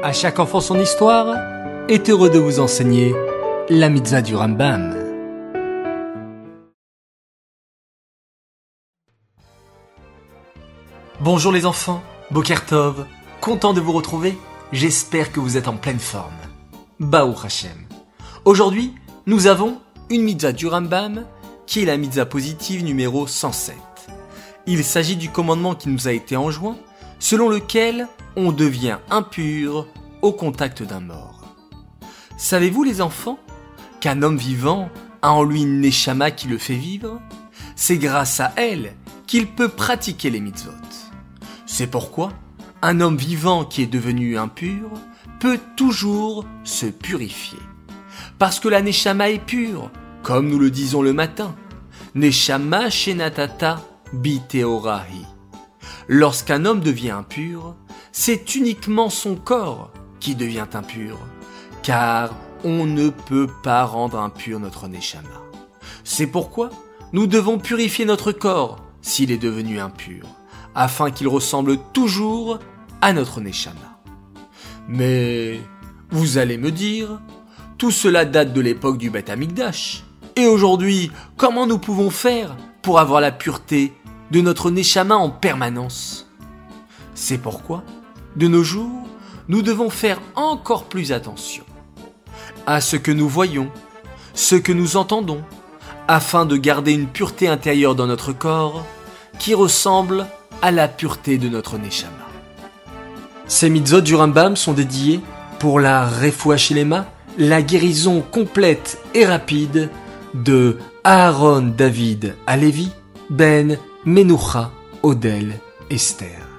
À chaque enfant son histoire est heureux de vous enseigner la mitzvah du Rambam. Bonjour les enfants, Bokertov, content de vous retrouver, j'espère que vous êtes en pleine forme. Baou Hashem. Aujourd'hui, nous avons une mitzvah du Rambam qui est la mitzvah positive numéro 107. Il s'agit du commandement qui nous a été enjoint, selon lequel on devient impur au contact d'un mort. Savez-vous les enfants qu'un homme vivant a en lui une neshama qui le fait vivre? C'est grâce à elle qu'il peut pratiquer les mitzvot. C'est pourquoi un homme vivant qui est devenu impur peut toujours se purifier. Parce que la neshama est pure, comme nous le disons le matin. Neshama shenatata biteorahi. Lorsqu'un homme devient impur, c'est uniquement son corps qui devient impur, car on ne peut pas rendre impur notre Neshama. C'est pourquoi nous devons purifier notre corps s'il est devenu impur, afin qu'il ressemble toujours à notre Neshama. Mais vous allez me dire, tout cela date de l'époque du Beth Amikdash. Et aujourd'hui, comment nous pouvons faire pour avoir la pureté de notre Neshama en permanence C'est pourquoi, de nos jours, nous devons faire encore plus attention à ce que nous voyons, ce que nous entendons, afin de garder une pureté intérieure dans notre corps qui ressemble à la pureté de notre Neshama. Ces mitzvot du Rambam sont dédiés pour la Refuachilema, la guérison complète et rapide de Aaron David Alevi, Ben Menucha Odel Esther.